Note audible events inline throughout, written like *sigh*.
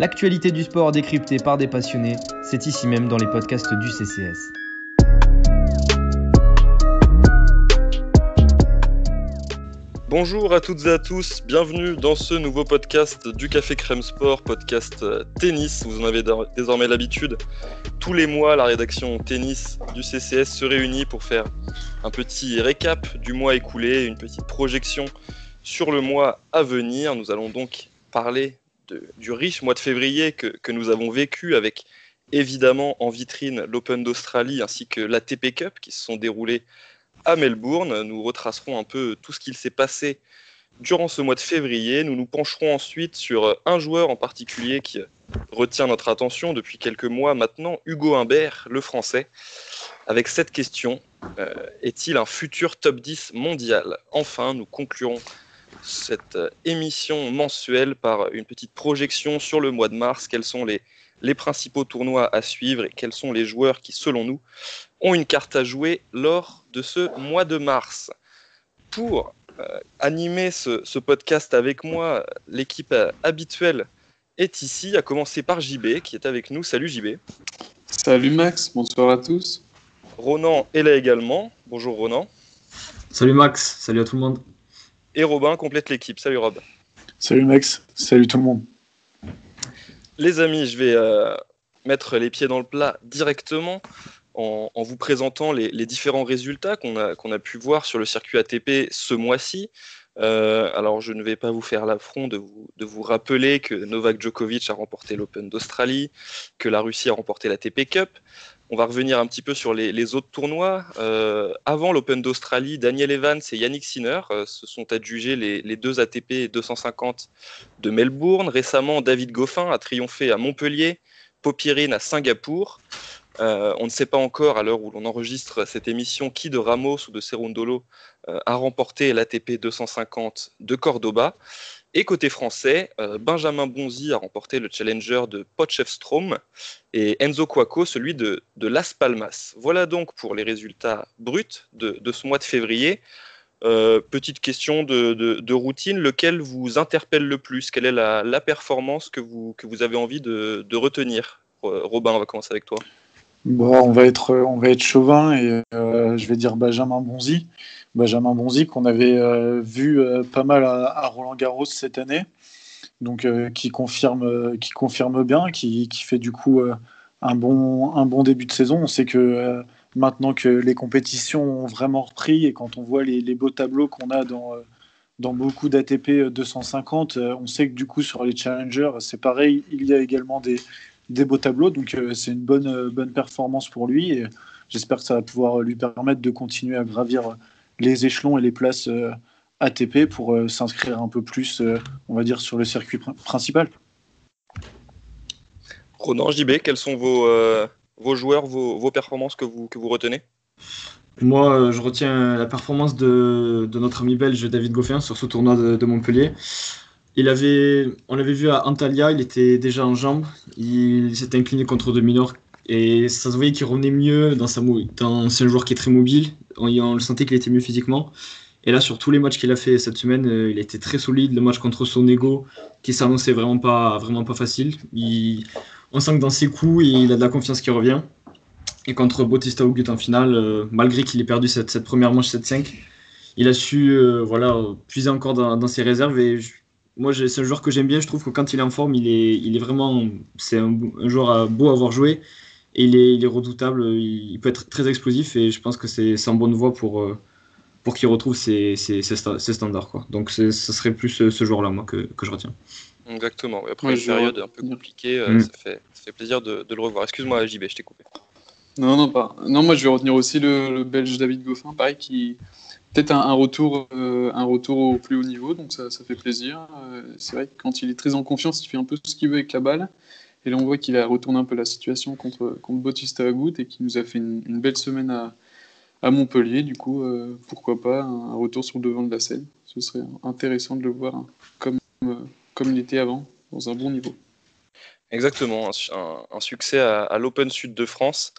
L'actualité du sport décryptée par des passionnés, c'est ici même dans les podcasts du CCS. Bonjour à toutes et à tous, bienvenue dans ce nouveau podcast du Café Crème Sport, podcast euh, tennis. Vous en avez désormais l'habitude. Tous les mois, la rédaction tennis du CCS se réunit pour faire un petit récap du mois écoulé, une petite projection sur le mois à venir. Nous allons donc parler du riche mois de février que, nous avons vécu avec évidemment en vitrine l'Open d'Australie ainsi que l'ATP Cup qui se sont déroulés à Melbourne. Nous retracerons un peu tout ce qu'il s'est passé durant ce mois de février. Nous nous pencherons ensuite sur un joueur en particulier qui retient notre attention depuis quelques mois maintenant, Hugo Humbert, le français, avec cette question. Euh, est-il un futur top 10 mondial? Enfin, nous conclurons cette émission mensuelle par une petite projection sur le mois de mars. Quels sont les, les principaux tournois à suivre et quels sont les joueurs qui, selon nous, ont une carte à jouer lors de ce mois de mars? Pour euh, animer ce, podcast avec moi, l'équipe euh, habituelle est ici, à commencer par JB qui est avec nous. Salut JB. Salut Max, bonsoir à tous. Ronan est là également. Bonjour Ronan. Salut Max, salut à tout le monde. Et Robin complète l'équipe. Salut Rob. Salut Max, salut tout le monde. Les amis, je vais euh, mettre les pieds dans le plat directement en, vous présentant les, différents résultats qu'on a, qu'on a pu voir sur le circuit ATP ce mois-ci. Euh, alors, je ne vais pas vous faire l'affront de vous, de vous rappeler que Novak Djokovic a remporté l'Open d'Australie, que la Russie a remporté l'ATP Cup. On va revenir un petit peu sur les, autres tournois. Euh, avant l'Open d'Australie, Daniel Evans et Yannick Sinner euh, se sont adjugés les, deux ATP 250 de Melbourne. Récemment, David Goffin a triomphé à Montpellier, Popirine à Singapour. Euh, on ne sait pas encore, à l'heure où l'on enregistre cette émission, qui de Ramos ou de Serundolo a remporté l'ATP 250 de Cordoba. Et côté français, euh, Benjamin Bonzi a remporté le challenger de Potchefstroom et Enzo Quaco celui de, Las Palmas. Voilà donc pour les résultats bruts de, ce mois de février. petite question de, routine, lequel vous interpelle le plus? Quelle est la, performance que vous, que vous avez envie de, retenir? Robin, on va commencer avec toi. Bon, on va être, on va être chauvin et euh, je vais dire Benjamin Bonzi. Benjamin Bonzi qu'on avait euh, vu euh, pas mal à, Roland Garros cette année, donc qui confirme, qui confirme bien, qui, qui fait du coup un bon, un bon début de saison. On sait que maintenant que les compétitions ont vraiment repris et quand on voit les, les beaux tableaux qu'on a dans dans beaucoup d'ATP 250, on sait que du coup sur les challengers, c'est pareil, il y a également des, des beaux tableaux. Donc euh, c'est une bonne, euh, bonne performance pour lui. Et j'espère que ça va pouvoir lui permettre de continuer à gravir les échelons et les places euh, ATP pour s'inscrire un peu plus, on va dire, sur le circuit principal. Ronan JB, quels sont vos, vos joueurs, vos, vos, performances que vous, que vous retenez? Moi, je retiens la performance de, de, notre ami belge David Goffin sur ce tournoi de, de Montpellier. Il avait, on l'avait vu à Antalya, il était déjà en jambes, il s'était incliné contre Dominor et ça se voyait qu'il revenait mieux dans sa dans c'est un joueur qui est très mobile, on, le sentait qu'il était mieux physiquement. Et là, sur tous les matchs qu'il a fait cette semaine, euh, il était très solide. Le match contre son ego, qui s'annonçait vraiment pas, vraiment pas facile. Il, on sent que dans ses coups, il a de la confiance qui revient. Et contre Bautista Agut en finale, euh, malgré qu'il ait perdu cette, première manche 7-5, il a su euh, voilà, puiser encore dans, dans, ses réserves. Et moi, c'est un joueur que j'aime bien. Je trouve que quand il est en forme, il est, il est vraiment. C'est un, joueur beau à avoir joué. Et il est, il est redoutable. Il, peut être très explosif. Et je pense que c'est en bonne voie pour, euh, pour qu'il retrouve ses, ses, ses, standards. Quoi. Donc, ce serait plus ce, joueur-là, moi, que, que, je retiens. Exactement. Après une période un peu compliquée, euh, mm. ça, fait, ça, fait, plaisir de, de le revoir. Excuse-moi, JB, je t'ai coupé. Non, non, pas. Non, moi, je vais retenir aussi le, le Belge David Goffin, pareil, qui peut-être un, retour, euh, un retour au plus haut niveau, donc ça, fait plaisir. Euh, c'est vrai que quand il est très en confiance, il fait un peu ce qu'il veut avec la balle. Et là, on voit qu'il a retourné un peu la situation contre, contre Bautista Agut et qu'il nous a fait une, belle semaine à, Montpellier. Du coup, euh, pourquoi pas un, retour sur le devant de la scène Ce serait intéressant de le voir comme, comme il était avant, dans un bon niveau. Exactement, un, succès à l'Open Sud de France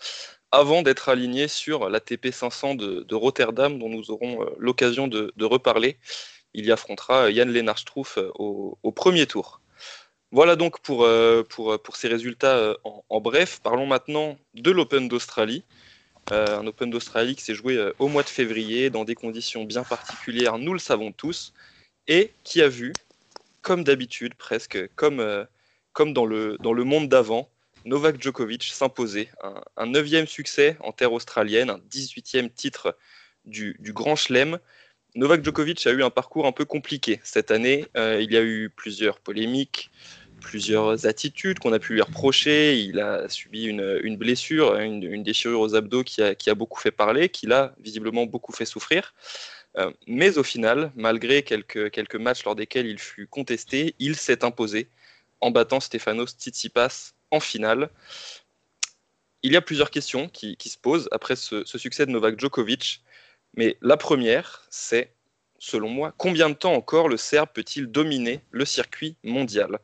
avant d'être aligné sur l'ATP 500 de, Rotterdam, dont nous aurons euh, l'occasion de, reparler. Il y affrontera Yann Lennart Struff euh, au, premier tour. Voilà donc pour, pour, pour ces résultats en, bref. Parlons maintenant de l'Open d'Australie. un Open d'Australie qui s'est joué au mois de février dans des conditions bien particulières, nous le savons tous, et qui a vu, comme d'habitude presque, comme, comme dans, le, dans le monde d'avant, Novak Djokovic s'imposer. Un, neuvième succès en terre australienne, un 18e titre du, Grand Chelem. Novak Djokovic a eu un parcours un peu compliqué cette année. Euh, il y a eu plusieurs polémiques, plusieurs attitudes qu'on a pu lui reprocher. Il a subi une, blessure, une, déchirure aux abdos qui a, beaucoup fait parler, qui l'a visiblement beaucoup fait souffrir. Euh, mais au final, malgré quelques, quelques matchs lors desquels il fut contesté, il s'est imposé en battant Stefanos Tsitsipas en finale. Il y a plusieurs questions qui, se posent après ce, succès de Novak Djokovic. Mais la première, c'est, selon moi, combien de temps encore le Serbe peut-il dominer le circuit mondial?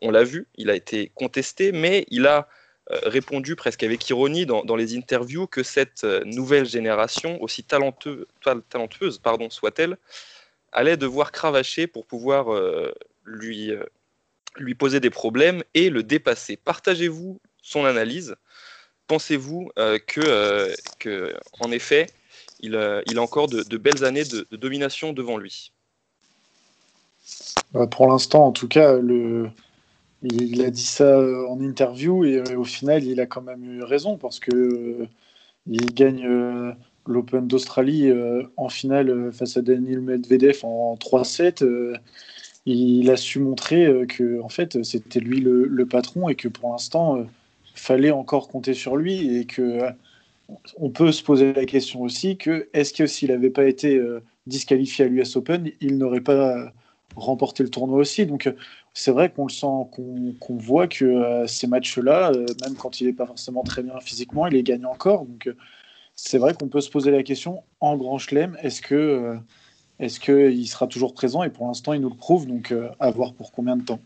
On l'a vu, il a été contesté, mais il a euh, répondu presque avec ironie dans, les interviews que cette euh, nouvelle génération, aussi talentueuse pardon, soit-elle, allait devoir cravacher pour pouvoir euh, lui lui poser des problèmes et le dépasser. Partagez-vous son analyse. Pensez-vous euh, que, euh, en effet, il, euh, il a encore de, belles années de, domination devant lui? Bah, Pour l'instant, en tout cas, il a dit ça en interview et au final, il a quand même eu raison parce que il gagne l'Open d'Australie en finale face à Daniel Medvedev en 3-7 il a su montrer euh, que en fait c'était lui le, patron et que pour l'instant il euh, fallait encore compter sur lui et que euh, on peut se poser la question aussi que est-ce que s'il n'avait pas été disqualifié à l'US Open, il n'aurait pas remporté le tournoi aussi. Donc c'est vrai qu'on le sent, qu'on voit que ces matchs-là, même quand il n'est pas forcément très bien physiquement, il les gagne encore. Donc c'est vrai qu'on peut se poser la question en Grand Chelem, est-ce que est-ce qu'il sera toujours présent? Et pour l'instant, il nous le prouve, donc euh, à voir pour combien de temps.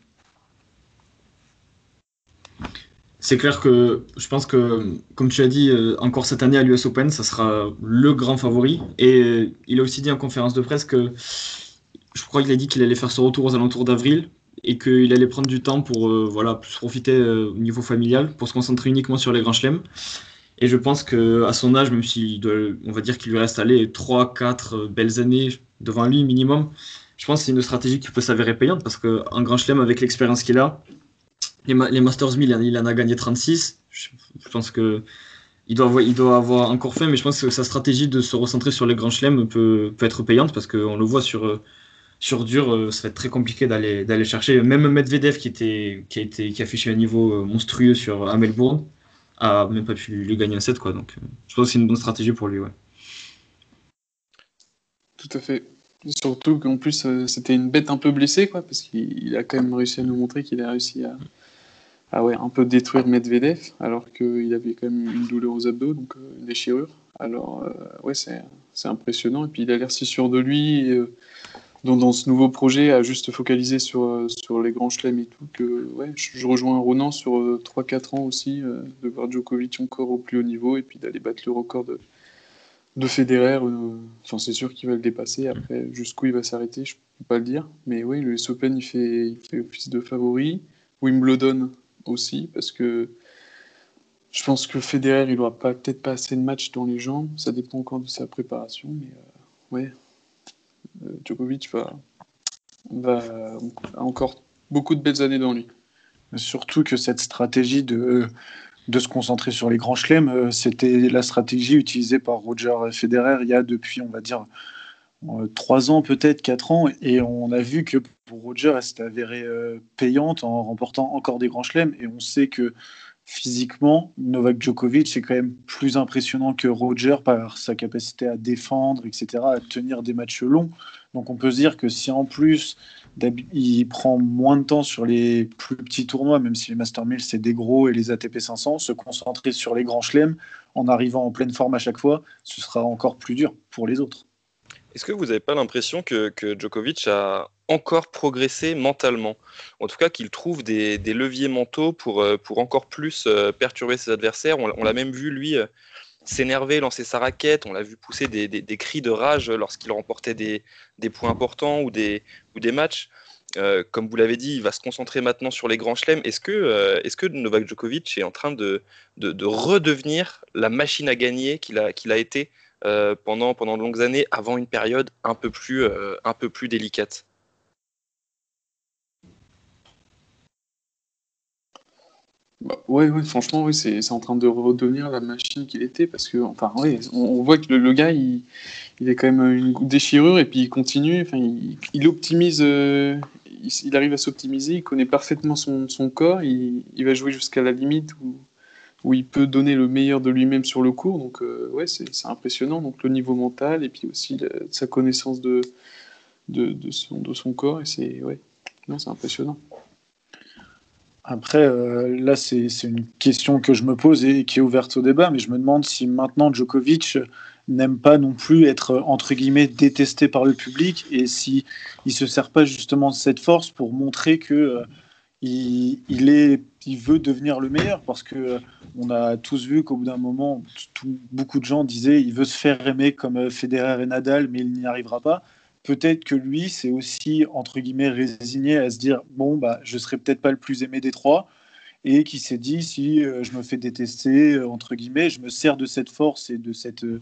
C'est clair que je pense que, comme tu as dit, euh, encore cette année à l'US Open, ça sera le grand favori. Et il a aussi dit en conférence de presse que je crois qu'il a dit qu'il allait faire ce retour aux alentours d'avril et qu'il allait prendre du temps pour euh, voilà, profiter au niveau familial, pour se concentrer uniquement sur les grands chelems. Et je pense qu'à son âge, même s'il on va dire qu'il lui reste aller 3-4 belles années devant lui minimum, je pense que c'est une stratégie qui peut s'avérer payante parce qu'un grand chelem avec l'expérience qu'il a, les, Masters 1000, il en a gagné 36. Je, pense que il doit, avoir, encore fait, mais je pense que sa stratégie de se recentrer sur les grands chelems peut, être payante parce qu'on le voit sur, sur dur, euh, ça va être très compliqué d'aller, chercher. Même Medvedev qui, était, qui, a été, qui a affiché un niveau euh, monstrueux sur, à Melbourne a même pas pu lui, gagner un set. Quoi. Donc, euh, je pense que c'est une bonne stratégie pour lui. Ouais. Tout à fait. Surtout qu'en plus, euh, c'était une bête un peu blessée, quoi, parce qu'il a quand même réussi à nous montrer qu'il a réussi à, ouais, un peu détruire Medvedev, alors qu'il avait quand même une douleur aux abdos, donc euh, une déchirure. Alors, ouais, c'est impressionnant. Et puis, il a l'air si sûr de lui, dans, dans, ce nouveau projet, à juste focaliser sur, sur les grands chelems et tout, que ouais, je, rejoins Ronan sur 3-4 ans aussi, de voir Djokovic encore au plus haut niveau, et puis d'aller battre le record de de Federer, euh, enfin, c'est sûr qu'il va le dépasser. Après, jusqu'où il va s'arrêter, je peux pas le dire. Mais oui, le US Open, il fait, il fait office de favori. Wimbledon aussi, parce que je pense que Federer, il n'aura peut-être pas assez de matchs dans les jambes. Ça dépend encore de sa préparation. Mais euh, ouais, euh, Djokovic va, a encore beaucoup de belles années dans lui. Surtout que cette stratégie de de se concentrer sur les grands chelems. Euh, c'était la stratégie utilisée par Roger Federer il y a depuis, on va dire, euh, trois ans, peut-être quatre ans. Et on a vu que pour Roger, elle s'est avérée euh, payante en remportant encore des grands chelems. Et on sait que physiquement, Novak Djokovic est quand même plus impressionnant que Roger par sa capacité à défendre, etc., à tenir des matchs longs. Donc on peut se dire que si en plus il prend moins de temps sur les plus petits tournois, même si les Master 1000 c'est des gros et les ATP 500, se concentrer sur les grands chelems en arrivant en pleine forme à chaque fois, ce sera encore plus dur pour les autres. Est-ce que vous n'avez pas l'impression que, Djokovic a encore progressé mentalement En tout cas, qu'il trouve des, leviers mentaux pour, euh, pour encore plus euh, perturber ses adversaires. On, l'a même vu, lui, euh, s'énerver, lancer sa raquette. On l'a vu pousser des, cris de rage lorsqu'il remportait des, points importants ou des, matchs. comme vous l'avez dit, il va se concentrer maintenant sur les grands chelems. Est-ce que, Novak Djokovic est en train de, de, redevenir la machine à gagner qu'il a, été pendant, de longues années, avant une période un peu plus délicate? Bah, ouais, ouais, franchement, oui, c'est en train de redevenir la machine qu'il était parce que, enfin, ouais, on, voit que le, gars, il, il, est quand même une déchirure et puis il continue, enfin, il, optimise, euh, il, arrive à s'optimiser, il connaît parfaitement son, corps, il, va jouer jusqu'à la limite où, il peut donner le meilleur de lui-même sur le cours, donc euh, ouais, c'est impressionnant, donc le niveau mental et puis aussi sa connaissance de, de, son, de son corps, et c'est ouais, c'est impressionnant. Après, euh, là, c'est une question que je me pose et qui est ouverte au débat, mais je me demande si maintenant Djokovic n'aime pas non plus être, entre guillemets, détesté par le public et si il se sert pas justement de cette force pour montrer que euh, il, est, veut devenir le meilleur parce que euh, on a tous vu qu'au bout d'un moment, beaucoup de gens disaient il veut se faire aimer comme Federer et Nadal, mais il n'y arrivera pas peut-être que lui, c'est aussi, entre guillemets, résigné à se dire bon, bah, je serai peut-être pas le plus aimé des trois. Et qui s'est dit si euh, je me fais détester, euh, entre guillemets, je me sers de cette force et de cette euh,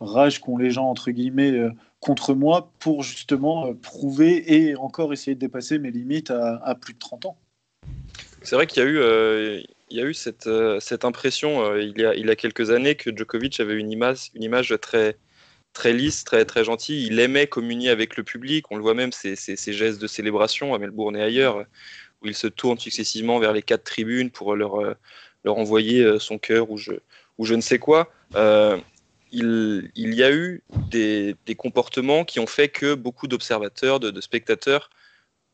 rage qu'ont les gens, entre guillemets, contre moi pour justement prouver et encore essayer de dépasser mes limites à, plus de 30 ans. C'est vrai qu'il y a eu. il y a eu cette, cette impression il, y a, il y a quelques années que Djokovic avait une image, une image très, très lisse, très, très gentil. Il aimait communier avec le public. On le voit même, ses, gestes de célébration à Melbourne et ailleurs, où il se tourne successivement vers les quatre tribunes pour leur, euh, leur envoyer euh, son cœur ou je, ou je ne sais quoi. Euh, il, il, y a eu des, des, comportements qui ont fait que beaucoup d'observateurs, de, spectateurs,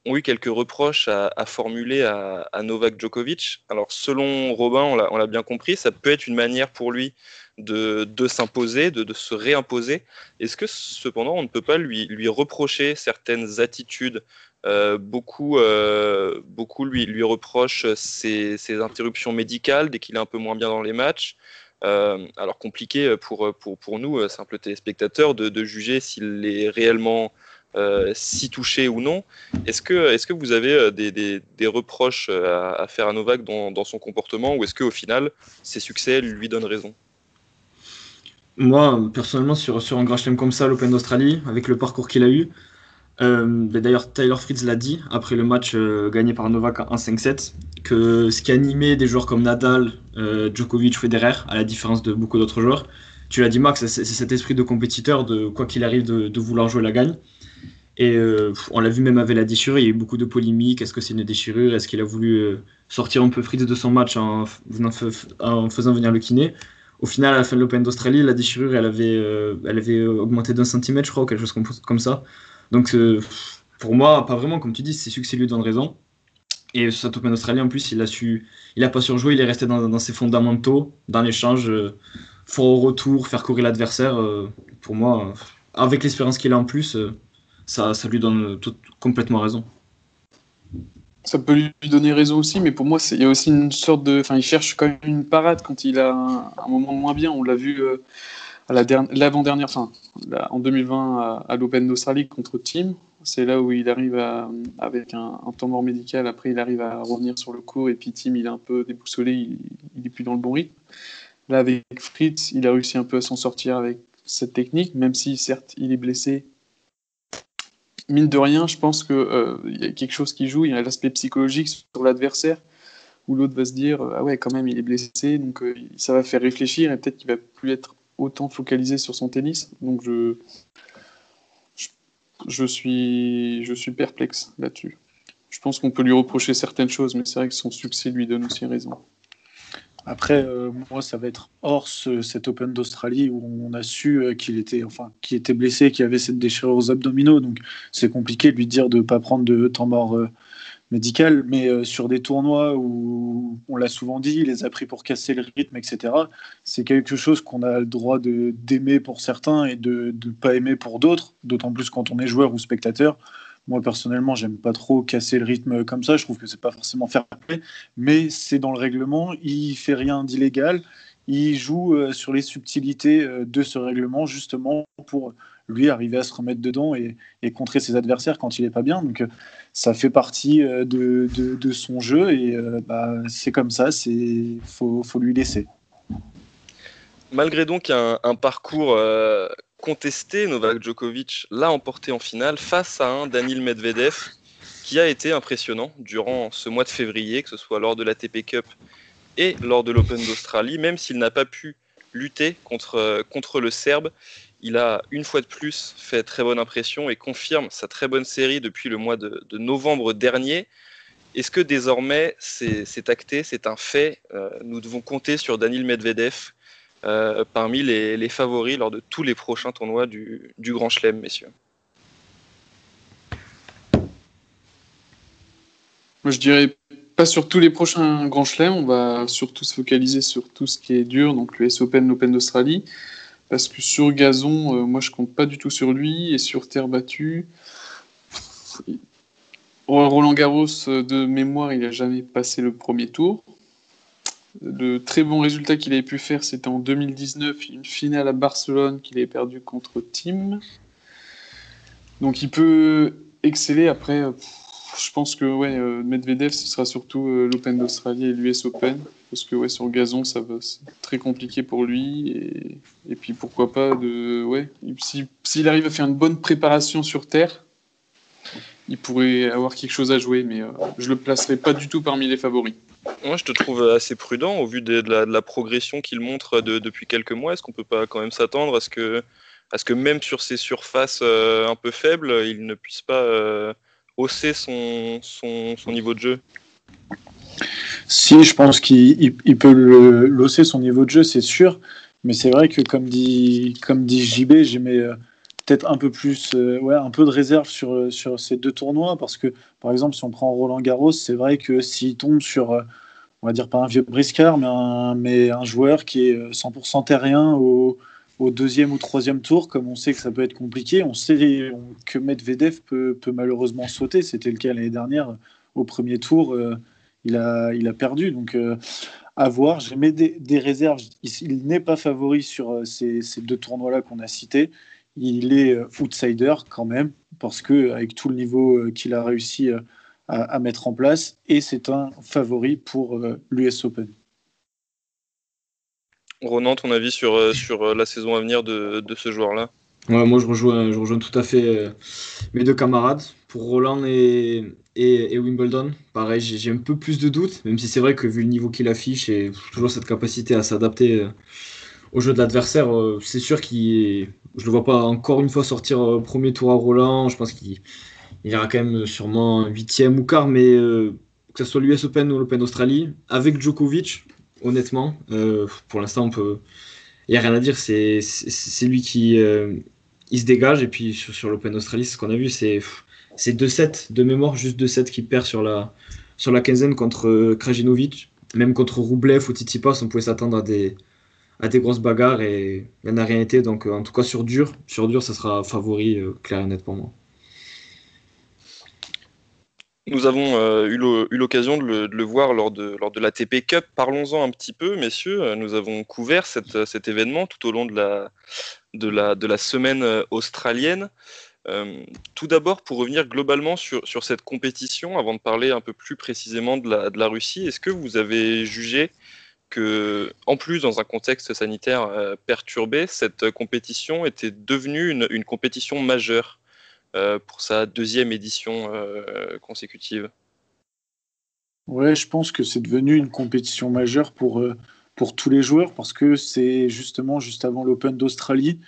ont eu quelques reproches à, formuler à, Novak Djokovic. Alors, selon Robin, on l'a bien compris, ça peut être une manière pour lui de, s'imposer, de, se réimposer. Est-ce que cependant on ne peut pas lui, reprocher certaines attitudes euh, beaucoup, euh, beaucoup lui, lui reprochent ses, interruptions médicales dès qu'il est un peu moins bien dans les matchs. Euh, alors compliqué pour, nous, simples téléspectateurs, de juger s'il est réellement si touché ou non. Est-ce que, est que vous avez des, des, reproches à, faire à Novak dans, son comportement ou est-ce qu'au final, ses succès lui donnent raison? Moi, personnellement, sur, sur un grand chelem comme ça, l'Open d'Australie, avec le parcours qu'il a eu, euh, ben d'ailleurs, Tyler Fritz l'a dit après le match euh, gagné par Novak en 5-7, que ce qui animait des joueurs comme Nadal, euh, Djokovic, Federer, à la différence de beaucoup d'autres joueurs, tu l'as dit Max, c'est cet esprit de compétiteur, de quoi qu'il arrive, de, vouloir jouer la gagne. Et on l'a vu même avec la déchirure, il y a eu beaucoup de polémiques. Est-ce que c'est une déchirure? Est-ce qu'il a voulu sortir un peu Fritz de son match en, faisant venir le kiné? Au final, à la fin de l'Open d'Australie, la déchirure, elle avait, euh, elle avait augmenté d'un centimètre, je crois, ou quelque chose comme, ça. Donc, euh, pour moi, pas vraiment, comme tu dis, c'est succès lui donne raison. Et cet Open d'Australie, en plus, il a su, il a pas surjoué, il est resté dans, ses fondamentaux, dans l'échange, euh, fort au retour, faire courir l'adversaire. pour moi, avec l'expérience qu'il a en plus, ça, lui donne tout, complètement raison ça peut lui donner raison aussi, mais pour moi, il y a aussi une sorte de. Enfin, il cherche quand même une parade quand il a un, moment moins bien. On l'a vu euh, à l'avant-dernière, enfin, en 2020 à, l'Open d'Australie contre Team. C'est là où il arrive avec un, temps mort médical. Après, il arrive à revenir sur le cours et puis Team, il est un peu déboussolé, il, il est plus dans le bon rythme. Là, avec Fritz, il a réussi un peu à s'en sortir avec cette technique, même si certes il est blessé mine de rien, je pense qu'il euh, y a quelque chose qui joue. Il y a l'aspect psychologique sur l'adversaire où l'autre va se dire Ah ouais, quand même, il est blessé, donc euh, ça va faire réfléchir et peut-être qu'il va plus être autant focalisé sur son tennis. Donc je, je, suis, je suis perplexe là-dessus. Je pense qu'on peut lui reprocher certaines choses, mais c'est vrai que son succès lui donne aussi raison. Après, euh, moi, ça va être hors cet Open d'Australie où on a su euh, qu'il était, enfin, qu'il était blessé, qu'il avait cette déchirure aux abdominaux. Donc, c'est compliqué de lui dire de ne pas prendre de temps mort euh, médical. Mais sur des tournois où on l'a souvent dit, il les a pris pour casser le rythme, etc. C'est quelque chose qu'on a le droit d'aimer pour certains et de ne pas aimer pour d'autres, d'autant plus quand on est joueur ou spectateur. Moi, personnellement, j'aime pas trop casser le rythme comme ça. Je trouve que c'est pas forcément fair play, mais c'est dans le règlement. Il fait rien d'illégal. Il joue euh, sur les subtilités euh, de ce règlement justement pour lui arriver à se remettre dedans et, contrer ses adversaires quand il est pas bien. Donc ça fait partie de, son jeu et bah, c'est comme ça, il faut, lui laisser. Malgré donc un parcours contesté, Novak Djokovic l'a emporté en finale face à un Daniil Medvedev qui a été impressionnant durant ce mois de février, que ce soit lors de la TP Cup et lors de l'Open d'Australie, même s'il n'a pas pu lutter contre, contre le Serbe. Il a une fois de plus fait très bonne impression et confirme sa très bonne série depuis le mois de, novembre dernier. Est-ce que désormais c'est acté, c'est un fait euh, Nous devons compter sur Daniil Medvedev euh, parmi les, favoris lors de tous les prochains tournois du, Grand Chelem, messieurs. Moi, je dirais pas sur tous les prochains grands chelems. On va surtout se focaliser sur tout ce qui est dur, donc l'US Open, l'Open d'Australie. Parce que sur gazon, euh, moi, je compte pas du tout sur lui. Et sur terre battue, Roland Garros, euh, de mémoire, il n'a jamais passé le premier tour. Le très bon résultat qu'il avait pu faire, c'était en 2019, une finale à Barcelone qu'il avait perdu contre Tim. Donc il peut exceller après. Euh, je pense que euh, Medvedev, ce sera surtout euh, l'Open d'Australie et l'US Open. Parce que ouais, sur gazon, ça va c'est très compliqué pour lui. Et, puis pourquoi pas de. Ouais, s'il arrive à faire une bonne préparation sur terre, il pourrait avoir quelque chose à jouer, mais je le placerai pas du tout parmi les favoris. Moi, je te trouve assez prudent au vu de, la, progression qu'il montre depuis quelques mois. Est-ce qu'on peut pas quand même s'attendre à ce que, à ce que même sur ces surfaces un peu faibles, il ne puisse pas hausser son, son, niveau de jeu? Si, je pense qu'il peut l'hausser son niveau de jeu, c'est sûr. Mais c'est vrai que, comme dit, comme dit JB, j'aimais euh, peut-être un peu plus, euh, ouais, un peu de réserve sur, euh, sur ces deux tournois. Parce que, par exemple, si on prend Roland Garros, c'est vrai que s'il tombe sur, on va dire pas un vieux briscard, mais un, mais un joueur qui est 100% terrien au, deuxième ou troisième tour, comme on sait que ça peut être compliqué, on sait que Medvedev peut, peut malheureusement sauter. C'était le cas l'année dernière. Au premier tour, euh, il, a, il a perdu. Donc, euh, à voir. J'ai mis des, des, réserves. Il, n'est pas favori sur euh, ces, ces deux tournois-là qu'on a cités. Il est outsider quand même, parce que avec tout le niveau qu'il a réussi à, à, mettre en place, et c'est un favori pour l'US Open. Ronan, ton avis sur, euh, sur euh, la saison à venir de, de ce joueur-là? Moi, je rejoins, je rejoins tout à fait euh, mes deux camarades. Pour Roland et, et, Wimbledon, pareil, j'ai un peu plus de doutes, même si c'est vrai que vu le niveau qu'il affiche et toujours cette capacité à s'adapter au jeu de l'adversaire, c'est sûr qu'il. Je le vois pas encore une fois sortir premier tour à Roland. Je pense qu'il ira quand même sûrement huitième ou quart, mais que ce soit l'US Open ou l'Open Australie, avec Djokovic, honnêtement. Euh, pour l'instant. Il n'y a rien à dire. C'est lui qui euh, se dégage. Et puis sur, l'Open Australie, ce qu'on a vu, c'est 2-7 de mémoire, juste 2-7 qui perd sur la, sur la quinzaine contre euh, Krajinovic. Même contre Roublev ou Tsitsipas, on pouvait s'attendre à des, à des grosses bagarres et il n'y en a rien été. Donc en tout cas sur dur, sur dur, ça sera favori clair et net pour moi. Nous avons euh, eu l'occasion de, le voir lors de, lors de la TP Cup. Parlons-en un petit peu, messieurs. Euh, nous avons couvert cet événement tout au long de la, de la, de la semaine euh, australienne. tout d'abord, pour revenir globalement sur, sur, cette compétition, avant de parler un peu plus précisément de la, de la Russie, est-ce que vous avez jugé en plus, dans un contexte sanitaire perturbé, cette compétition était devenue une, compétition majeure euh, pour sa deuxième édition euh, consécutive. Ouais, je pense que c'est devenu une compétition majeure pour, euh, pour tous les joueurs parce que c'est justement juste avant l'Open d'Australie.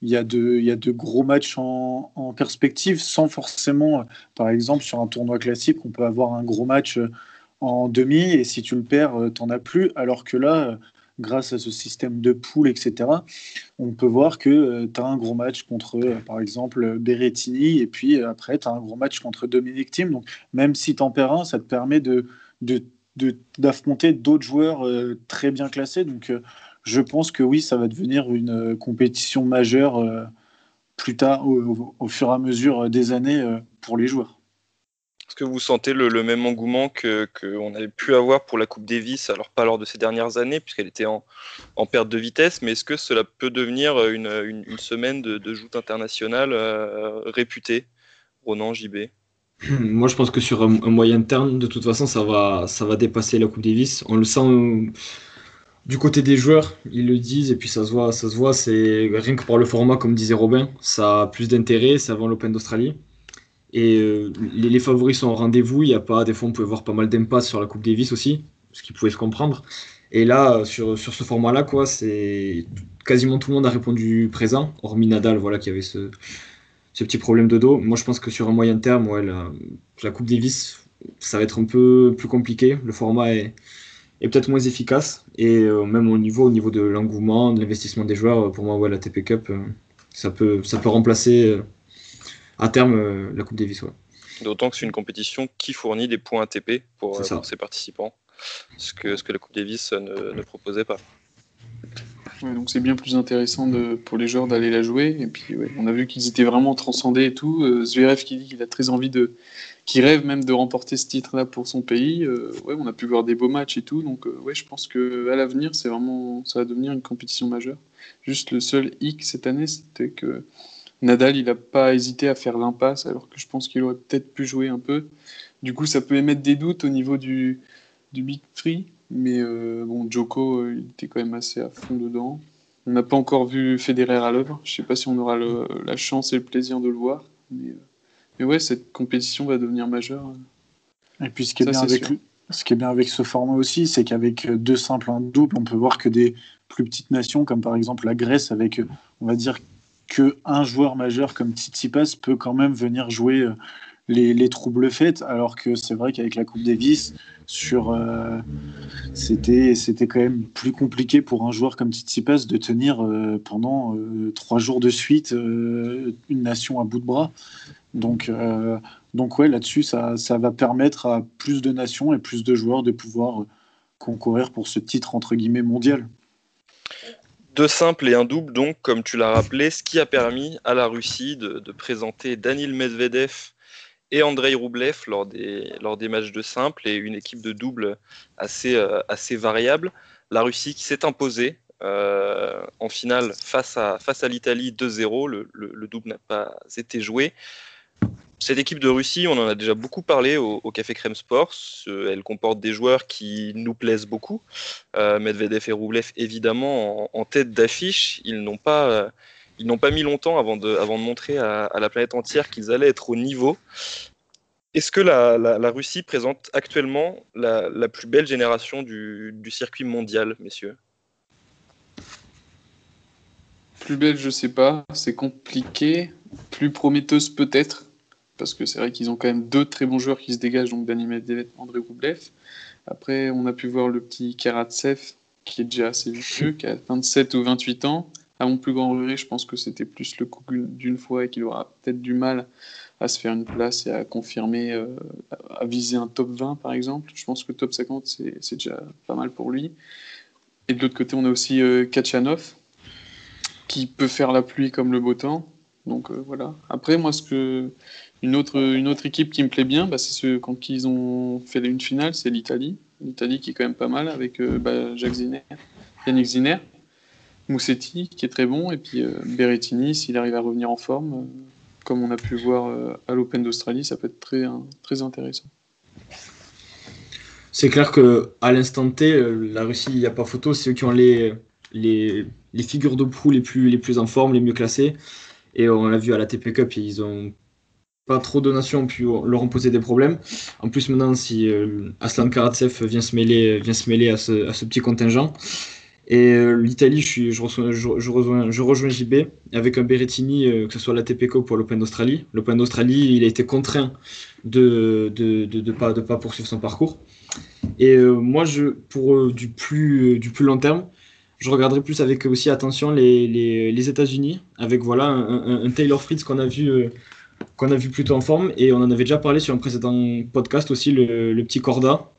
Il y, a de, il y a de gros matchs en, perspective sans forcément, par exemple, sur un tournoi classique, on peut avoir un gros match en demi et si tu le perds, tu n'en as plus. Alors que là, grâce à ce système de poule, etc., on peut voir que euh, tu as un gros match contre, euh, par exemple, Berrettini, et puis euh, après, tu as un gros match contre Dominique Thiem. Donc, même si tu perds un, ça te permet de, d'affronter d'autres joueurs très bien classés. Donc, je pense que oui, ça va devenir une compétition majeure plus tard, au, fur et à mesure des années, pour les joueurs. Est-ce que vous sentez le, même engouement qu'on avait pu avoir pour la Coupe Davis, alors pas lors de ces dernières années, puisqu'elle était en, perte de vitesse, mais est-ce que cela peut devenir une, semaine de, de joute internationale réputée? Ronan, JB *laughs* Moi, je pense que sur un, moyen terme, de toute façon, ça va, ça va dépasser la Coupe Davis. On le sent euh, du côté des joueurs, ils le disent, et puis ça se voit, ça se voit, c'est rien que par le format, comme disait Robin, ça a plus d'intérêt, ça va l'Open d'Australie. Et euh, les, favoris sont au rendez-vous. Il y a pas, des fois, on pouvait voir pas mal d'impasse sur la Coupe Davis aussi, ce qui pouvait se comprendre. Et là, sur, sur ce format-là, quoi, c'est quasiment tout le monde a répondu présent, hormis Nadal, voilà, qui avait ce, ce petit problème de dos. Moi, je pense que sur un moyen terme, ouais, la, Coupe Davis, ça va être un peu plus compliqué. Le format est, est peut-être moins efficace. Et euh, même au niveau, au niveau de l'engouement, de l'investissement des joueurs, pour moi, ouais, la TP Cup, euh, ça, peut, ça peut remplacer à terme la Coupe Davis. D'autant que c'est une compétition qui fournit des points ATP pour, ses participants, ce que, ce que la Coupe Davis ne, ne proposait pas donc c'est bien plus intéressant de, pour les joueurs d'aller la jouer. Et puis on a vu qu'ils étaient vraiment transcendés et tout. Euh, Zverev qui dit qu'il a très envie de, qui rêve même de remporter ce titre-là pour son pays. Euh, ouais, on a pu voir des beaux matchs et tout. Donc euh, ouais, je pense que à l'avenir, c'est vraiment, ça va devenir une compétition majeure. Juste le seul hic cette année, c'était que Nadal, il n'a pas hésité à faire l'impasse, alors que je pense qu'il aurait peut-être pu jouer un peu. Du coup, ça peut émettre des doutes au niveau du, du Big Free. Mais euh, bon, Joko, euh, il était quand même assez à fond dedans. On n'a pas encore vu Federer à l'œuvre. Je ne sais pas si on aura la chance et le plaisir de le voir. Mais, euh, mais, ouais, cette compétition va devenir majeure. Et puis ce qui est, bien avec, ce qui est bien avec ce format aussi, c'est qu'avec deux simples en double, on peut voir que des plus petites nations, comme par exemple la Grèce, avec, on va dire, que un joueur majeur comme Tsitsipas peut quand même venir jouer les, les troubles faits, alors que c'est vrai qu'avec la Coupe Davis, sur, euh, c'était, quand même plus compliqué pour un joueur comme Tsitsipas de tenir euh, pendant euh, trois jours de suite une nation à bout de bras. Donc, donc ouais, là-dessus, ça, ça va permettre à plus de nations et plus de joueurs de pouvoir concourir pour ce titre entre guillemets mondial. Deux simples et un double, donc, comme tu l'as rappelé, ce qui a permis à la Russie de, présenter Danil Medvedev et Andrei Roublev lors des, lors matchs de simple et une équipe de double assez, euh, variable. La Russie qui s'est imposée euh, en finale face à, l'Italie 2-0. Le, le, double n'a pas été joué. Cette équipe de Russie, on en a déjà beaucoup parlé au, Café Crème Sports. Elle comporte des joueurs qui nous plaisent beaucoup. Euh, Medvedev et Roublev, évidemment, en, tête d'affiche. Ils n'ont pas n'ont pas mis longtemps avant de, avant de montrer à, la planète entière qu'ils allaient être au niveau. Est-ce que la, Russie présente actuellement la, plus belle génération du, circuit mondial, messieurs? Plus belle, je sais pas. C'est compliqué. Plus prometteuse peut-être. Parce que c'est vrai qu'ils ont quand même deux très bons joueurs qui se dégagent, donc Dani Medvedev, André Roublev. Après, on a pu voir le petit Karatsev, qui est déjà assez vieux, qui a 27 ou 28 ans à mon plus grand regret, je pense que c'était plus le coup d'une fois et qu'il aura peut-être du mal à se faire une place et à confirmer, euh, à viser un top 20 par exemple. Je pense que top 50, c'est déjà pas mal pour lui. Et de l'autre côté, on a aussi euh, Kachanov, qui peut faire la pluie comme le beau temps. Donc euh, voilà. Après, moi, ce que une autre, une autre équipe qui me plaît bien, bah, c'est ceux quand ils ont fait une finale, c'est l'Italie. L'Italie qui est quand même pas mal avec bah, Jacques Ziner, Yannick Ziner. Moussetti qui est très bon, et puis euh, Berrettini, s'il arrive à revenir en forme, euh, comme on a pu voir euh, à l'Open d'Australie, ça peut être très, très intéressant. C'est clair que à l'instant T, la Russie, il n'y a pas photo, c'est eux qui ont les, les, les, figures de proue les plus, les plus en forme, les mieux classées. Et on l'a vu à la TP Cup, ils ont pas trop de nations pu leur ont posé des problèmes. En plus, maintenant, si Aslan Karatsev vient se mêler, vient se mêler à, ce, à ce petit contingent, et euh, l'Italie, je, je, je, rejoins, je rejoins JB avec un Berrettini, euh, que ce soit la TPCO pour l'Open d'Australie. L'Open d'Australie, il a été contraint de ne de, de, pas, de pas poursuivre son parcours. Et euh, moi, je, pour du, plus, du plus long terme, je regarderai plus avec aussi attention les, les, les États-Unis, avec voilà un, Taylor Fritz qu'on a vu. Qu'on a vu plutôt en forme et on en avait déjà parlé sur un précédent podcast aussi le, petit Corda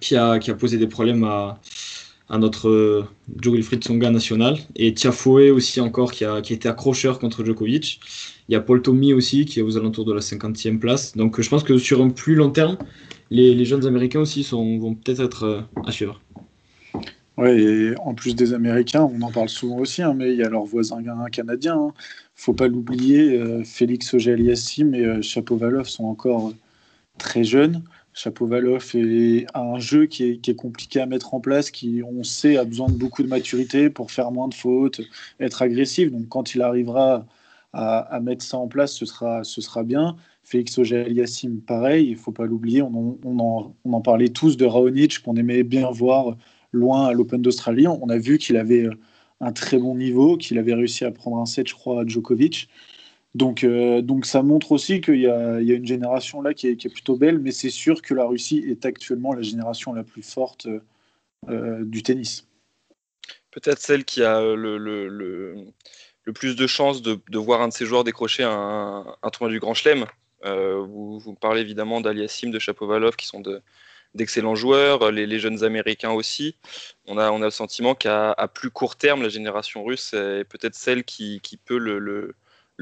qui a, qui a posé des problèmes à, à notre euh, Joe Wilfried Songa national. Et Tiafoe aussi encore qui a, qui a été accrocheur contre Djokovic. Il y a Paul Tommy aussi qui est aux alentours de la 50e place. Donc je pense que sur un plus long terme, les, jeunes Américains aussi sont, vont peut-être être, euh, à suivre. Ouais, et en plus des Américains, on en parle souvent aussi, hein, mais il y a leurs voisins canadiens. Hein. Faut pas l'oublier, euh, Félix Auger-Aliassime et euh, Chapovalov sont encore très jeunes. Chapovalov a un jeu qui est, est, compliqué à mettre en place, qui, on sait, a besoin de beaucoup de maturité pour faire moins de fautes, être agressif. Donc quand il arrivera à, mettre ça en place, ce sera, bien. Félix Auger-Aliassime, pareil, il faut pas l'oublier. On en parlait tous de Raonic, qu'on aimait bien voir loin à l'Open d'Australie. On a vu qu'il avait euh, un très bon niveau, qu'il avait réussi à prendre un set, je crois, à Djokovic. Donc, euh, donc ça montre aussi qu'il y, y, a une génération là qui est, plutôt belle, mais c'est sûr que la Russie est actuellement la génération la plus forte euh, du tennis. Peut-être celle qui a le, le, plus de chances de, voir un de ses joueurs décrocher un, tournoi du Grand Chelem. Euh, vous, vous, parlez évidemment d'Aliassim, de Chapovalov, qui sont de, d'excellents joueurs, les, les, jeunes Américains aussi. On a, on a le sentiment qu'à plus court terme, la génération russe est peut-être celle qui, qui peut le, le,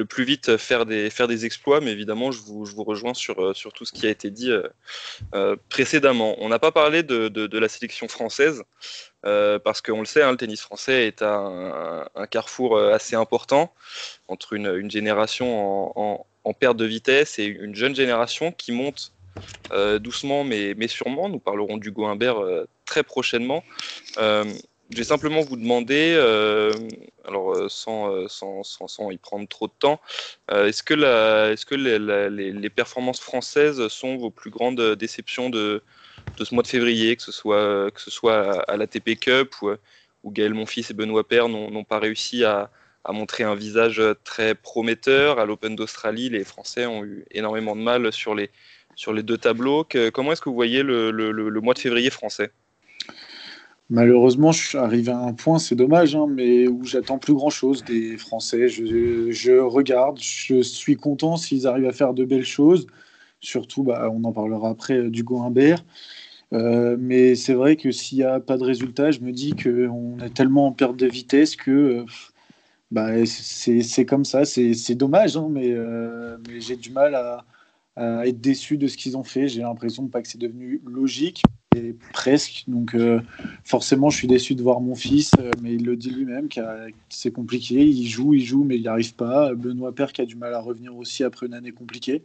plus vite faire des, faire des exploits, mais évidemment, je vous, je vous rejoins sur, sur, tout ce qui a été dit euh, euh, précédemment. On n'a pas parlé de, de, la sélection française, euh, parce qu'on le sait, hein, le tennis français est un, un, carrefour assez important entre une, une génération en, perte de vitesse et une jeune génération qui monte euh, doucement mais, mais, sûrement. Nous parlerons d'Hugo Humbert euh, très prochainement. Euh, je vais simplement vous demander, euh, alors sans, sans, sans, y prendre trop de temps, est-ce que, la, est-ce que les, performances françaises sont vos plus grandes déceptions de, de ce mois de février, que ce soit, que ce soit à, à l'ATP Cup ou, où Gaël Monfils et Benoît Paire n'ont pas réussi à, à montrer un visage très prometteur. À l'Open d'Australie, les Français ont eu énormément de mal sur les, sur les deux tableaux. Comment est-ce que vous voyez le, mois de février français? Malheureusement, je suis arrivé à un point, c'est dommage, hein, mais où j'attends plus grand-chose des Français. Je, regarde, je suis content s'ils arrivent à faire de belles choses. Surtout, bah, on en parlera après, du Humbert. Euh, mais c'est vrai que s'il n'y a pas de résultat, je me dis qu'on est tellement en perte de vitesse que euh, bah, c'est comme ça. C'est dommage, hein, euh, mais j'ai du mal à, à être déçu de ce qu'ils ont fait. J'ai l'impression pas que c'est devenu logique, et presque. Donc euh, forcément, je suis déçu de voir mon fils, euh, mais il le dit lui-même que c'est compliqué. Il joue, il joue, mais il n'y arrive pas. Benoît Père qui a du mal à revenir aussi après une année compliquée.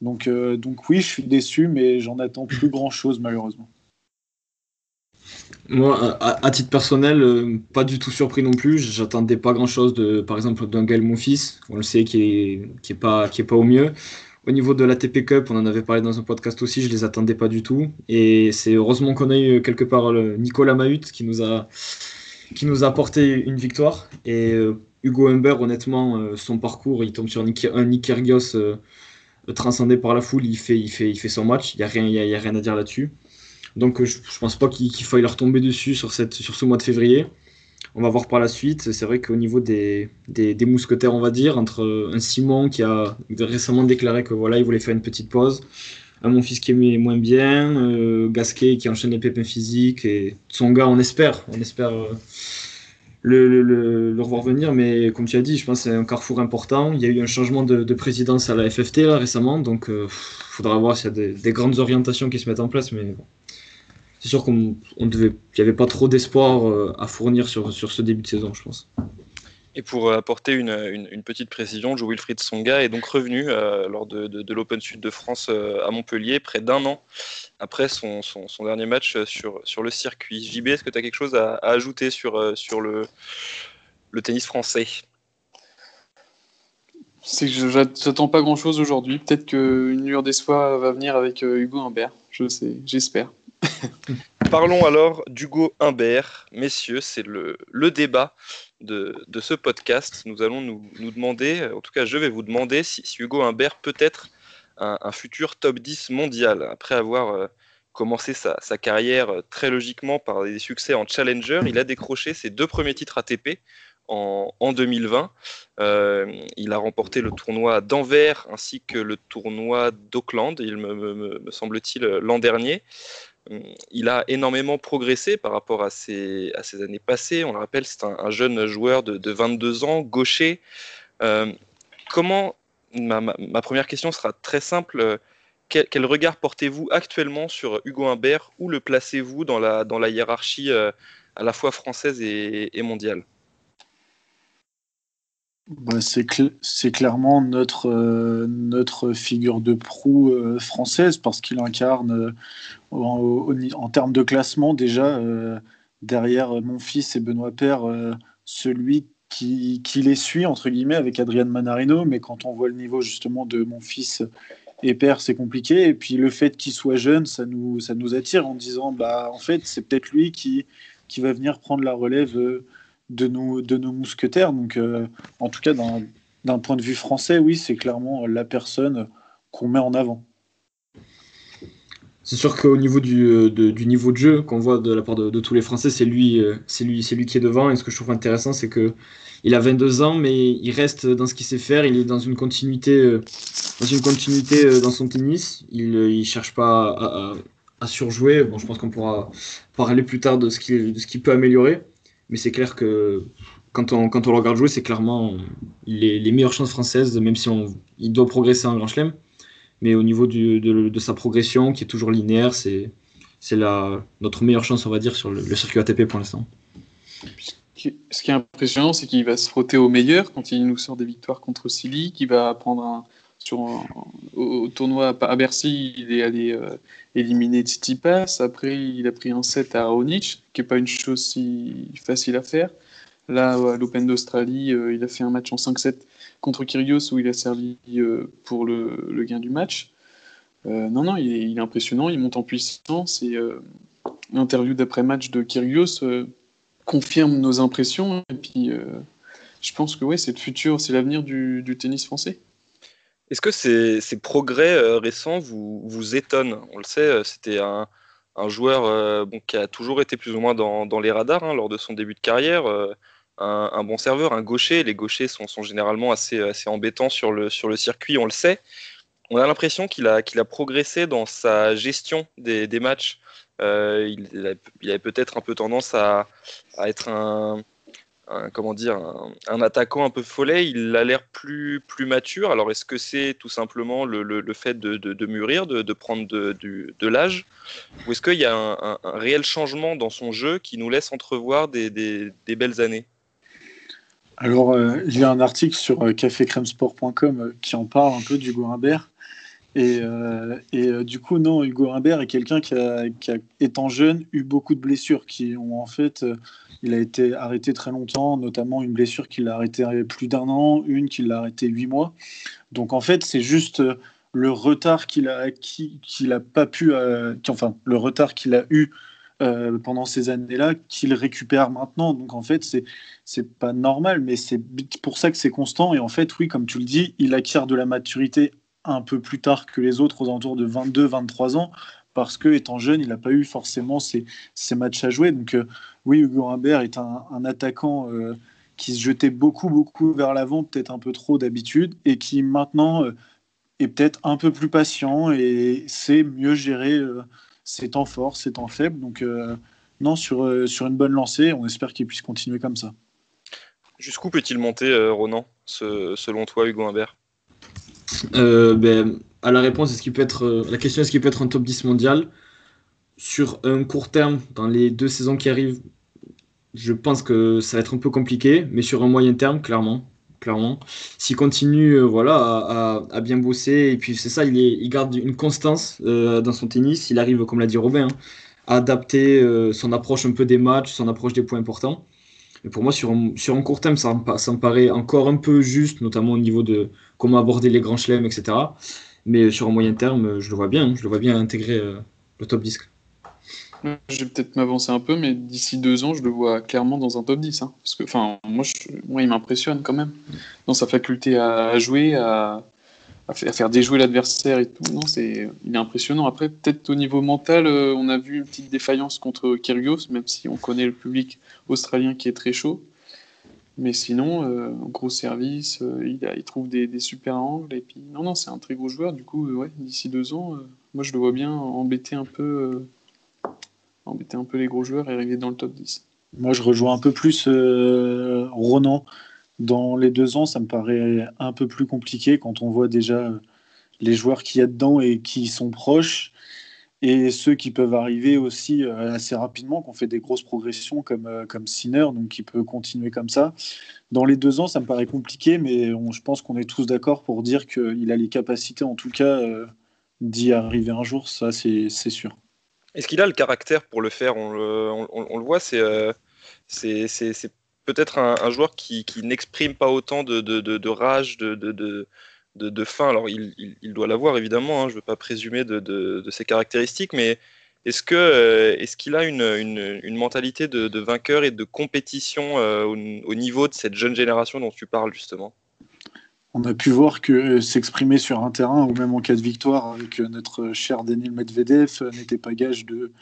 Donc, euh, donc oui, je suis déçu, mais j'en attends plus grand-chose malheureusement. Moi, à, titre personnel, euh, pas du tout surpris non plus. J'attendais pas grand-chose de, par exemple, d'un Gaël Monfils. On le sait qui est, qui est pas, est pas au mieux. Au niveau de la TP Cup, on en avait parlé dans un podcast aussi, je les attendais pas du tout. Et c'est heureusement qu'on a eu quelque part Nicolas Mahut qui nous a, qui nous a apporté une victoire. Et euh, Hugo Humbert, honnêtement, euh, son parcours, il tombe sur un Nick euh, transcendé par la foule, il fait, il fait, il fait son match, il n'y a, rien, y a, rien à dire là-dessus. Donc je, je pense pas qu'il qu faille leur tomber dessus sur ce mois de février. On va voir par la suite. C'est vrai qu'au niveau des, des, mousquetaires, on va dire, entre un Simon qui a récemment déclaré que voilà, il voulait faire une petite pause, un mon fils qui est moins bien, euh, Gasquet qui enchaîne les pépins physiques, et son gars, on espère, on espère euh, le, revoir venir. Mais comme tu as dit, je pense que c'est un carrefour important. Il y a eu un changement de, de présidence à la FFT là, récemment, donc il euh, faudra voir s'il y a des, des, grandes orientations qui se mettent en place. Mais bon c'est sûr qu'on on devait, il n'y avait pas trop d'espoir euh, à fournir sur, sur ce début de saison, je pense. Et pour apporter une, une, une petite précision, Joe Wilfried Songa est donc revenu euh, lors de, de, de l'Open Sud de France euh, à Montpellier, près d'un an après son, son, son, dernier match sur, sur le circuit. JB, est-ce que tu as quelque chose à, à ajouter sur, sur le, le tennis français? C'est que j'attends pas grand chose aujourd'hui. Peut-être qu'une lueur d'espoir va venir avec Hugo Humbert. Je sais, j'espère. *laughs* Parlons alors d'Hugo Humbert. Messieurs, c'est le, le, débat de, de, ce podcast. Nous allons nous, nous, demander, en tout cas je vais vous demander si, Hugo Humbert peut être un, futur top 10 mondial. Après avoir euh, commencé sa, sa, carrière euh, très logiquement par des succès en Challenger, il a décroché ses deux premiers titres ATP en, en 2020. Euh, il a remporté le tournoi d'Anvers ainsi que le tournoi d'Auckland, il me semble-t-il, l'an dernier. Il a énormément progressé par rapport à ses, années passées. On le rappelle, c'est un, jeune joueur de, de 22 ans, gaucher. comment ma, première question sera très simple. Quel, regard portez-vous actuellement sur Hugo Humbert? Où le placez-vous dans la, dans la hiérarchie à la fois française et mondiale? C'est clairement notre, euh, notre figure de proue euh, française parce qu'il incarne euh, en, termes de classement déjà derrière mon fils et Benoît Père celui qui, les suit entre guillemets avec Adrian Manarino. Mais quand on voit le niveau justement de mon fils et Père c'est compliqué. Et puis le fait qu'il soit jeune ça nous, attire en disant bah en fait c'est peut-être lui qui va venir prendre la relève de nos, de nos mousquetaires. Donc, euh, en tout cas, d'un point de vue français, oui, c'est clairement la personne qu'on met en avant. C'est sûr qu'au niveau du, euh, du, niveau de jeu qu'on voit de la part de, tous les Français, c'est lui, euh, lui, lui qui est devant. Et ce que je trouve intéressant, c'est que il a 22 ans, mais il reste dans ce qu'il sait faire. Il est dans une continuité, dans une continuité dans son tennis. Il, ne cherche pas à, à, surjouer. Bon, je pense qu'on pourra parler plus tard de ce qu'il, de ce qu'il peut améliorer. Mais c'est clair que quand on, quand on le regarde jouer, c'est clairement les, les, meilleures chances françaises, même si on, il doit progresser en Grand Chelem. Mais au niveau de, de, sa progression, qui est toujours linéaire, c'est, notre meilleure chance, on va dire, sur le, circuit ATP pour l'instant. Ce qui est impressionnant, c'est qu'il va se frotter au meilleur quand il nous sort des victoires contre Silly, qu'il va prendre un, sur au, tournoi à Bercy, il est allé euh, éliminer Tsitsipas. Après, il a pris un set à Raonic, qui n'est pas une chose si facile à faire. Là, à l'Open d'Australie, euh, il a fait un match en 5-7 contre Kyrgios où il a servi euh, pour le, gain du match. non, non, il est, impressionnant, il monte en puissance et l'interview d'après-match de Kyrgios confirme nos impressions. Et puis, je pense que ouais, c'est le futur, c'est l'avenir du tennis français. Est-ce que ces, progrès euh, récents vous, étonnent? On le sait, euh, c'était un, joueur euh, qui a toujours été plus ou moins dans, les radars hein, lors de son début de carrière. Un, bon serveur, un gaucher. Les gauchers sont, généralement assez, embêtants sur le, circuit, on le sait. On a l'impression qu'il a progressé dans sa gestion des, matchs. il, avait peut-être un peu tendance à être un, un, comment dire, un, attaquant un peu follet, il a l'air plus, plus mature. Alors est-ce que c'est tout simplement le, le, fait de, de, mûrir, de, de prendre de, l'âge? Ou est-ce qu'il y a un, réel changement dans son jeu qui nous laisse entrevoir des, des, des belles années? Alors, euh, il y a un article sur euh, cafécremesport.com euh, qui en parle un peu du Humbert. Et, et du coup, non, Hugo Humbert est quelqu'un qui a, qui a, jeune, eu beaucoup de blessures qui ont en fait il a été arrêté très longtemps, notamment une blessure qui l'a arrêté plus d'un an, une qui l'a arrêté huit mois. Donc en fait, c'est juste euh, le retard qu'il a qu'il a pas pu, euh, enfin le retard qu'il a eu euh, pendant ces années-là, qu'il récupère maintenant. Donc en fait, c'est c'est pas normal, mais c'est pour ça que c'est constant. Et en fait, oui, comme tu le dis, il acquiert de la maturité un peu plus tard que les autres, aux alentours de 22-23 ans parce que étant jeune, il n'a pas eu forcément ses, matchs à jouer. Donc oui, Hugo Humbert est un, attaquant euh, qui se jetait beaucoup, beaucoup vers l'avant, peut-être un peu trop d'habitude, et qui maintenant euh, est peut-être un peu plus patient et sait mieux gérer ses temps forts, ses temps faibles. Donc non, sur, sur une bonne lancée, on espère qu'il puisse continuer comme ça. Jusqu'où peut-il monter, Ronan, selon toi, Hugo Humbert? Ben, à la réponse, est-ce qu'il peut être, euh, la question est-ce qu'il peut être un top 10 mondial? Sur un court terme, dans les deux saisons qui arrivent, je pense que ça va être un peu compliqué, mais sur un moyen terme, clairement. clairement. S'il continue euh, voilà, à, bien bosser, et puis c'est ça, il, garde une constance euh, dans son tennis, il arrive, comme l'a dit Robin, hein, à adapter son approche un peu des matchs, son approche des points importants. Et pour moi, sur un, court terme, ça, me paraît encore un peu juste, notamment au niveau de comment aborder les grands chelems, etc. Mais sur un moyen terme, je le vois bien. Je le vois bien intégrer euh, le top 10. Je vais peut-être m'avancer un peu, mais d'ici deux ans, je le vois clairement dans un top 10. Hein. enfin, moi, il m'impressionne quand même dans sa faculté à, jouer, à, faire déjouer l'adversaire et tout. Il est impressionnant. Après, peut-être au niveau mental, euh, on a vu une petite défaillance contre Kyrgios, même si on connaît le public australien qui est très chaud. Mais sinon, euh, gros service, euh, il, trouve des, super angles. Et puis, non, non, c'est un très gros joueur. Du coup, ouais, d'ici deux ans, moi, je le vois bien embêter un peu embêter un peu les gros joueurs et arriver dans le top 10. Moi, je rejoins un peu plus euh, Ronan. Dans les deux ans, ça me paraît un peu plus compliqué quand on voit déjà les joueurs qui y a dedans et qui sont proches et ceux qui peuvent arriver aussi euh, assez rapidement, qui ont fait des grosses progressions comme, euh, comme Sinner, donc qui peut continuer comme ça. Dans les deux ans, ça me paraît compliqué, mais je pense qu'on est tous d'accord pour dire qu'il a les capacités, en tout cas, euh, d'y arriver un jour, ça c'est sûr. Est-ce qu'il a le caractère pour le faire? On le, voit, c'est c'est peut-être un, joueur qui, n'exprime pas autant de, de rage, de, de, fin. Alors, il, doit l'avoir, évidemment, hein, je ne veux pas présumer de, ses caractéristiques, mais est-ce que euh, est-ce qu'il a une, mentalité de, vainqueur et de compétition euh, au, niveau de cette jeune génération dont tu parles, justement? On a pu voir que euh, s'exprimer sur un terrain ou même en cas de victoire avec notre cher Daniel Medvedev n'était pas gage de,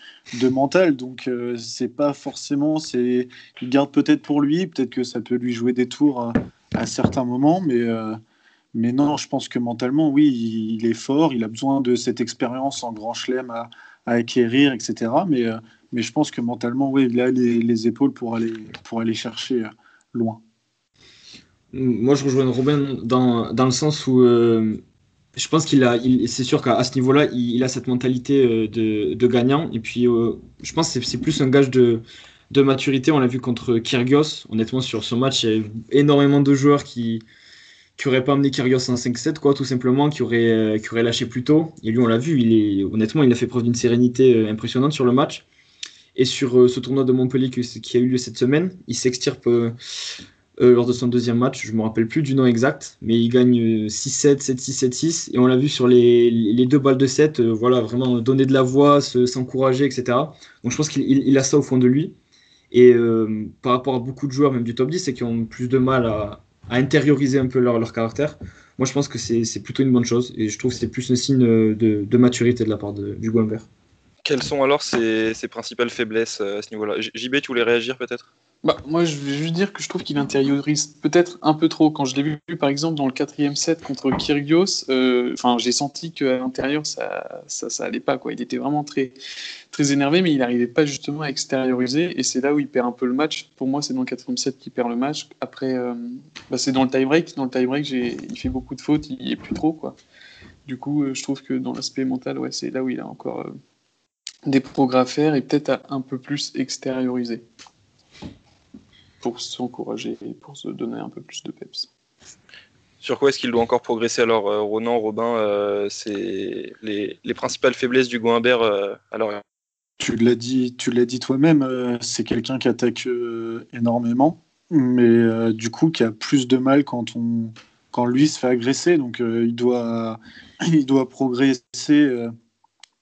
mental. Donc c'est pas forcément, il garde peut-être pour lui, peut-être que ça peut lui jouer des tours à, certains moments, mais mais non, je pense que mentalement, oui, il est fort. Il a besoin de cette expérience en grand chelem à, acquérir, etc. Mais, euh, mais je pense que mentalement, oui, il a les, épaules pour aller, pour aller chercher euh, loin. Moi, je rejoins Robin dans, dans le sens où euh, je pense qu'il a, c'est sûr qu'à ce niveau-là, il, a cette mentalité de, de, gagnant. Et puis, je pense que c'est plus un gage de, de maturité. On l'a vu contre Kyrgios. Honnêtement, sur ce match, il y a énormément de joueurs qui, qui aurait pas amené Kyrgios en 5-7, quoi, tout simplement, qui aurait, euh, qui lâché plus tôt. Et lui, on l'a vu, il est, honnêtement, il a fait preuve d'une sérénité euh, impressionnante sur le match. Et sur euh, ce tournoi de Montpellier qui, a eu lieu cette semaine, il s'extirpe lors de son deuxième match, je ne me rappelle plus du nom exact, mais il gagne 6-7, 7-6, 7-6. Et on l'a vu sur les, les, deux balles de 7, voilà, vraiment donner de la voix, s'encourager, etc. Donc je pense qu'il a ça au fond de lui. Et par rapport à beaucoup de joueurs, même du top 10, c'est qui ont plus de mal à, à intérioriser un peu leur, leur caractère. Moi, je pense que c'est plutôt une bonne chose et je trouve que c'est plus un signe de, de, maturité de la part de, du Guinvert. Quelles sont alors ses, ses principales faiblesses euh, à ce niveau-là? JB, tu voulais réagir peut-être? Bah, moi, je vais juste dire que je trouve qu'il intériorise peut-être un peu trop. Quand je l'ai vu, par exemple, dans le quatrième set contre Kyrgios, euh, j'ai senti qu'à l'intérieur, ça, ça, ça, allait pas. Quoi. Il était vraiment très, très énervé, mais il n'arrivait pas justement à extérioriser. Et c'est là où il perd un peu le match. Pour moi, c'est dans le quatrième set qu'il perd le match. Après, euh, bah, c'est dans le tie-break. Dans le tie-break, il fait beaucoup de fautes. Il n'y est plus trop. Quoi. Du coup, euh, je trouve que dans l'aspect mental, ouais, c'est là où il a encore des progrès à faire et peut-être un peu plus extérioriser pour s'encourager et pour se donner un peu plus de peps. Sur quoi est-ce qu'il doit encore progresser alors, euh, Ronan, Robin euh, C'est les, principales faiblesses du Goimbert euh, alors Tu l'as dit, tu l'as dit toi-même. c'est quelqu'un qui attaque énormément, mais du coup qui a plus de mal quand on, quand lui se fait agresser. Donc il doit, *laughs* il doit progresser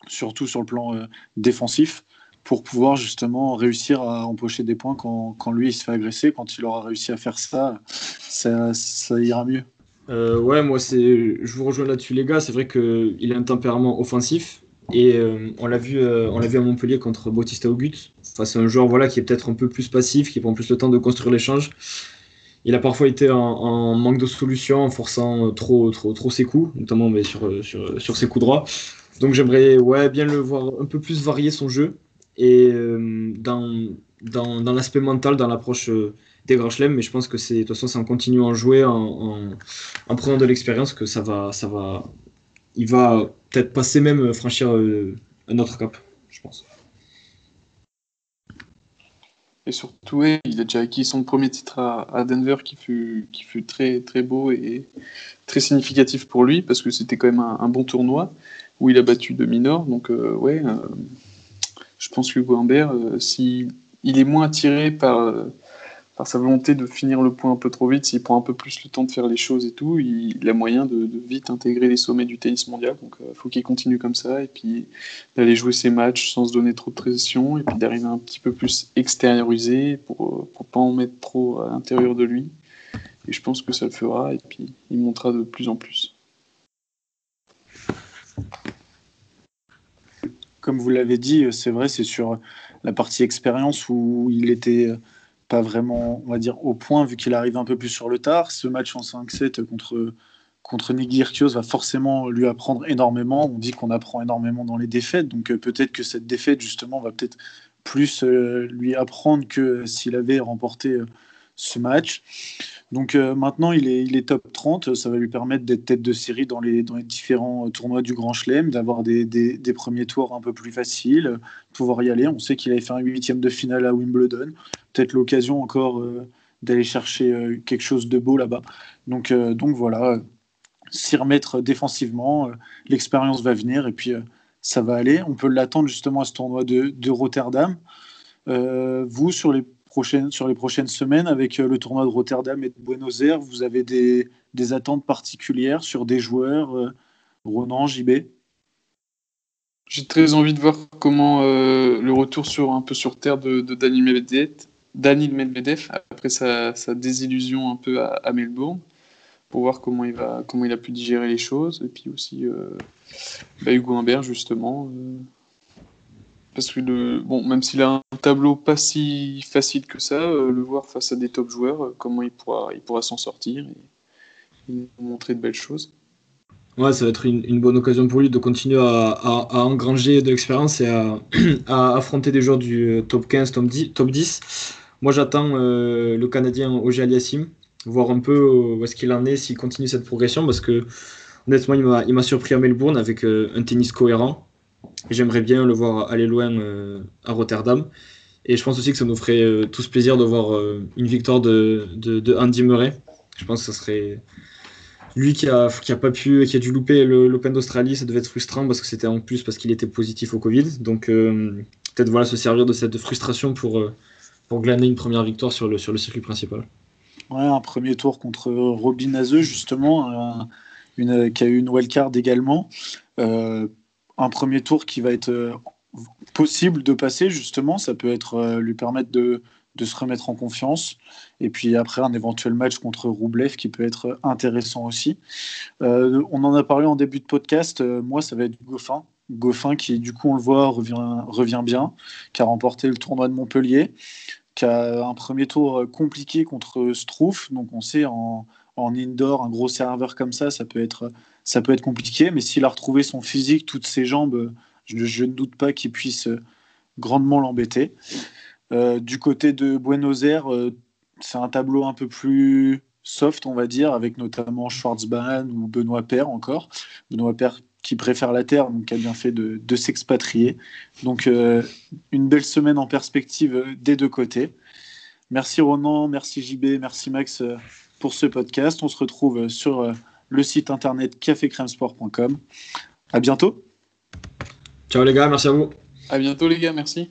surtout sur le plan défensif pour pouvoir justement réussir à empocher des points quand, quand, lui il se fait agresser. Quand il aura réussi à faire ça, ça, ira mieux. Euh, ouais, moi c'est, je vous rejoins là-dessus les gars. C'est vrai qu'il a un tempérament offensif et euh, on l'a vu, euh, on l'a vu à Montpellier contre Bautista Ogut. Enfin, c'est un joueur voilà qui est peut-être un peu plus passif, qui prend plus le temps de construire l'échange. Il a parfois été en, manque de solution, en forçant trop, trop, trop ses coups, notamment mais sur, sur, sur ses coups droits. Donc j'aimerais ouais bien le voir un peu plus varier son jeu et euh, dans, dans, dans l'aspect mental, dans l'approche euh, des grands chelems, mais je pense que c'est de toute façon c'est en continuant à jouer, en, en, prenant de l'expérience que ça va, ça va, il va peut-être passer même euh, franchir un autre cap, je pense. Et surtout, il a déjà acquis son premier titre à, Denver qui fut, qui fut très, très beau et très significatif pour lui parce que c'était quand même un, bon tournoi où il a battu de minor. Donc, ouais, je pense que Hugo Humbert, euh, s'il est moins attiré par, euh, par sa volonté de finir le point un peu trop vite, s'il prend un peu plus le temps de faire les choses et tout, il, a moyen de, vite intégrer les sommets du tennis mondial. Donc il euh, faut qu'il continue comme ça et puis d'aller jouer ses matchs sans se donner trop de pression et puis d'arriver un petit peu plus extériorisé pour ne pas en mettre trop à l'intérieur de lui. Et je pense que ça le fera et puis il montera de plus en plus. Comme vous l'avez dit, c'est vrai, c'est sur la partie expérience où il était pas vraiment, on va dire, au point, vu qu'il arrive un peu plus sur le tard. Ce match en 5-7 contre, contre Nick va forcément lui apprendre énormément. On dit qu'on apprend énormément dans les défaites, donc euh, peut-être que cette défaite, justement, va peut-être plus lui apprendre que s'il avait remporté ce match. Donc maintenant, il est, top 30. Ça va lui permettre d'être tête de série dans les, différents tournois du Grand Chelem, d'avoir des, premiers tours un peu plus faciles, pouvoir y aller. On sait qu'il avait fait un huitième de finale à Wimbledon. Peut-être l'occasion encore d'aller chercher quelque chose de beau là-bas. Donc, voilà, s'y remettre défensivement. L'expérience va venir et puis ça va aller. On peut l'attendre justement à ce tournoi de Rotterdam. vous, sur les sur les prochaines semaines avec euh, le tournoi de Rotterdam et de Buenos Aires Vous avez des, attentes particulières sur des joueurs euh, Ronan, JB J'ai très envie de voir comment euh, le retour sur, un peu sur terre de, Daniel Medvedev, après sa, désillusion un peu à, Melbourne, pour voir comment il, va, comment il a pu digérer les choses. Et puis aussi bah, Hugo Humbert, justement. Parce que bon, même s'il a un tableau pas si facile que ça, euh, le voir face à des top joueurs, euh, comment il pourra, s'en sortir et, montrer de belles choses. Ouais, ça va être une, bonne occasion pour lui de continuer à, engranger de l'expérience et *clears throat* à, affronter des joueurs du euh, top 15, top 10. Top 10. Moi, j'attends le Canadien Oje Aliassim, voir un peu où est-ce qu'il en est, s'il continue cette progression, parce que honnêtement, il m'a surpris à Melbourne avec un tennis cohérent j'aimerais bien le voir aller loin euh, à Rotterdam. Et je pense aussi que ça nous ferait euh, tous plaisir de voir euh, une victoire de, Andy Murray. Je pense que ce serait lui qui a, qui a pas pu, qui a dû louper l'Open d'Australie, ça devait être frustrant parce que c'était en plus parce qu'il était positif au Covid. Donc peut-être voilà se servir de cette frustration pour, pour glaner une première victoire sur le, sur le circuit principal. Ouais, un premier tour contre Robin Azeu justement, qui a eu une wildcard également un premier tour qui va être euh, possible de passer, justement. Ça peut être euh, lui permettre de, se remettre en confiance. Et puis après, un éventuel match contre Roublev qui peut être intéressant aussi. Euh, on en a parlé en début de podcast. moi, ça va être Goffin. Goffin qui, du coup, on le voit, revient, revient bien, qui a remporté le tournoi de Montpellier, qui a un premier tour compliqué contre Strouf. Donc on sait en, en indoor, un gros serveur comme ça, ça peut être ça peut être compliqué, mais s'il a retrouvé son physique, toutes ses jambes, je, ne doute pas qu'il puisse euh, grandement l'embêter. Euh, du côté de Buenos Aires, euh, c'est un tableau un peu plus soft, on va dire, avec notamment Schwarzbahn ou Benoît Père encore. Benoît Père qui préfère la terre, donc qui a bien fait de, de s'expatrier. Donc une belle semaine en perspective des deux côtés. Merci Ronan, merci JB, merci Max pour ce podcast. On se retrouve sur le site internet cafécremesport.com. À bientôt. Ciao les gars, merci à vous. À bientôt les gars, merci.